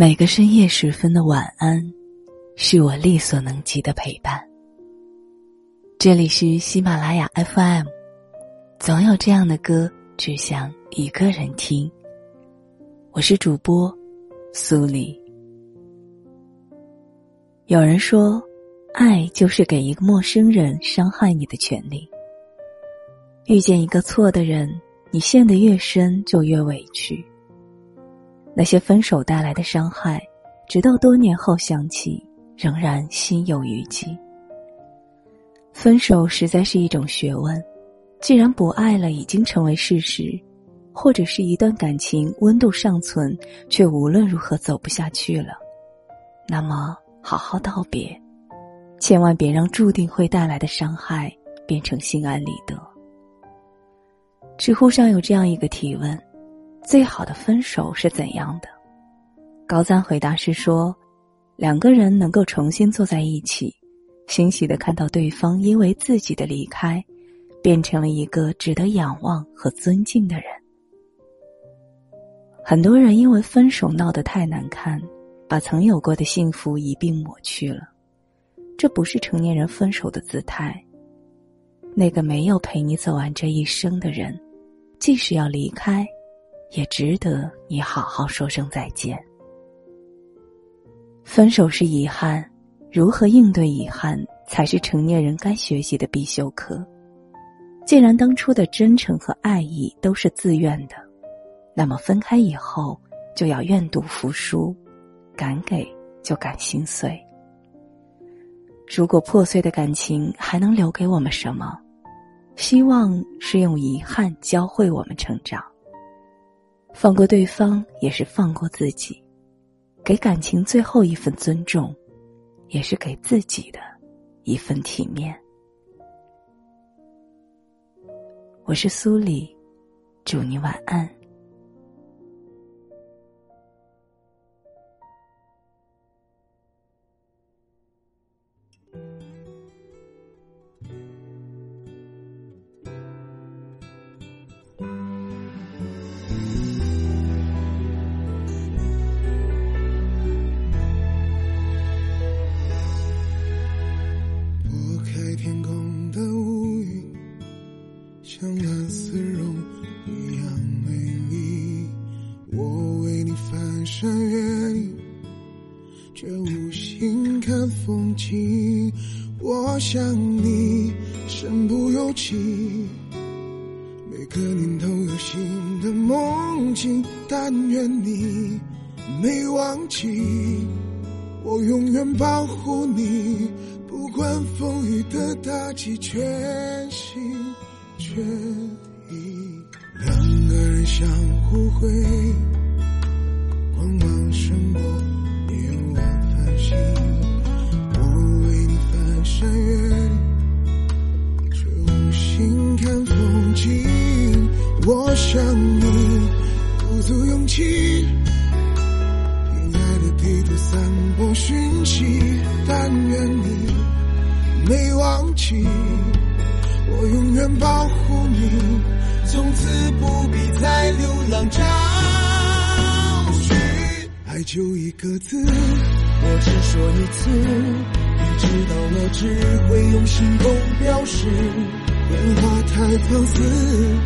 每个深夜时分的晚安，是我力所能及的陪伴。这里是喜马拉雅 FM，总有这样的歌，只想一个人听。我是主播苏黎。有人说，爱就是给一个陌生人伤害你的权利。遇见一个错的人，你陷得越深，就越委屈。那些分手带来的伤害，直到多年后想起，仍然心有余悸。分手实在是一种学问，既然不爱了已经成为事实，或者是一段感情温度尚存，却无论如何走不下去了，那么好好道别，千万别让注定会带来的伤害变成心安理得。知乎上有这样一个提问。最好的分手是怎样的？高赞回答是说，两个人能够重新坐在一起，欣喜的看到对方因为自己的离开，变成了一个值得仰望和尊敬的人。很多人因为分手闹得太难看，把曾有过的幸福一并抹去了，这不是成年人分手的姿态。那个没有陪你走完这一生的人，即使要离开。也值得你好好说声再见。分手是遗憾，如何应对遗憾，才是成年人该学习的必修课。既然当初的真诚和爱意都是自愿的，那么分开以后就要愿赌服输，敢给就敢心碎。如果破碎的感情还能留给我们什么？希望是用遗憾教会我们成长。放过对方也是放过自己，给感情最后一份尊重，也是给自己的一份体面。我是苏里，祝你晚安。像蓝丝绒一样美丽，我为你翻山越岭，却无心看风景。我想你身不由己，每个念头有新的梦境，但愿你没忘记，我永远保护你，不管风雨的打击，全心。决定两个人相互会，光芒胜过夜晚繁星。我为你翻山越岭，却无心看风景。我想你鼓足勇气，凭爱的地图散播讯息，但愿你没忘记。我永远保护你，从此不必再流浪找寻。爱就一个字，我只说一次。你知道我只会用行动表示。变化太放肆，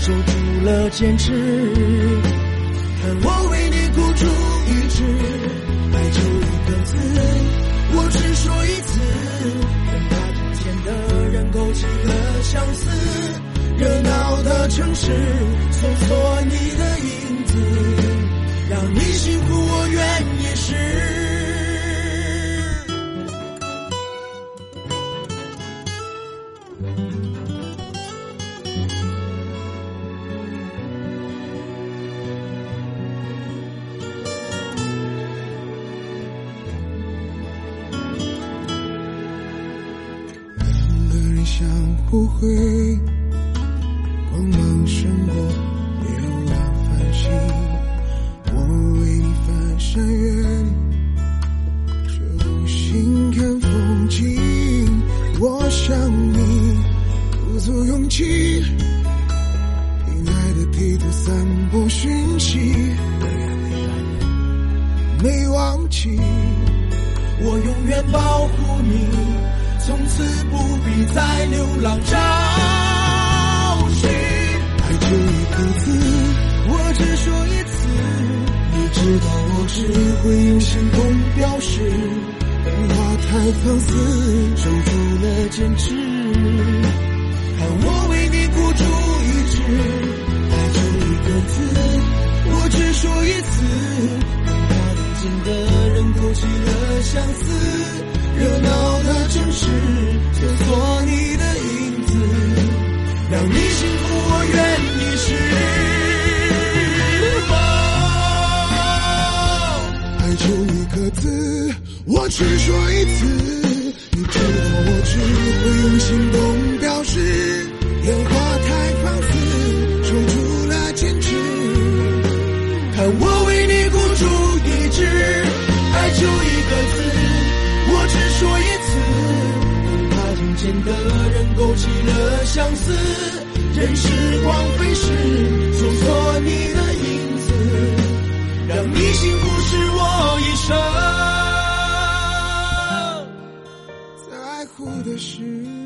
守住了坚持。看我为你孤注一掷。爱就一个字，我只说一次。起了相思，热闹的城市，搜索你的影子，让你幸福，我愿意试。会，光芒胜过夜晚繁星。我为你翻山越岭，却无心看风景。我想你鼓足勇气，凭爱的地图散播讯息。没忘记。我永远保护你，从此不必再流浪找寻。爱就一个字，我只说一次。你知道我只会用行动表示，电话太放肆，守住了坚持。看我为你孤注一掷，爱就一个字，我只说一次。见的人勾起了相思，热闹的城市搜索你的影子，让你幸福我愿意试。爱就一个字，我只说一次，了相思，任时光飞逝，搜索你的影子，让你幸福是我一生在乎的事。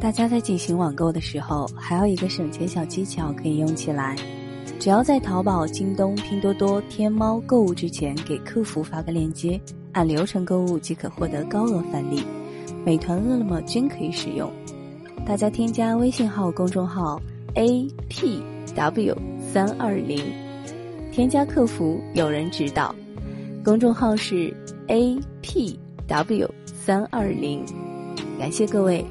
大家在进行网购的时候，还有一个省钱小技巧可以用起来。只要在淘宝、京东、拼多多、天猫购物之前，给客服发个链接，按流程购物即可获得高额返利。美团、饿了么均可以使用。大家添加微信号公众号 a p w 三二零，添加客服有人指导。公众号是 a p w 三二零，感谢各位。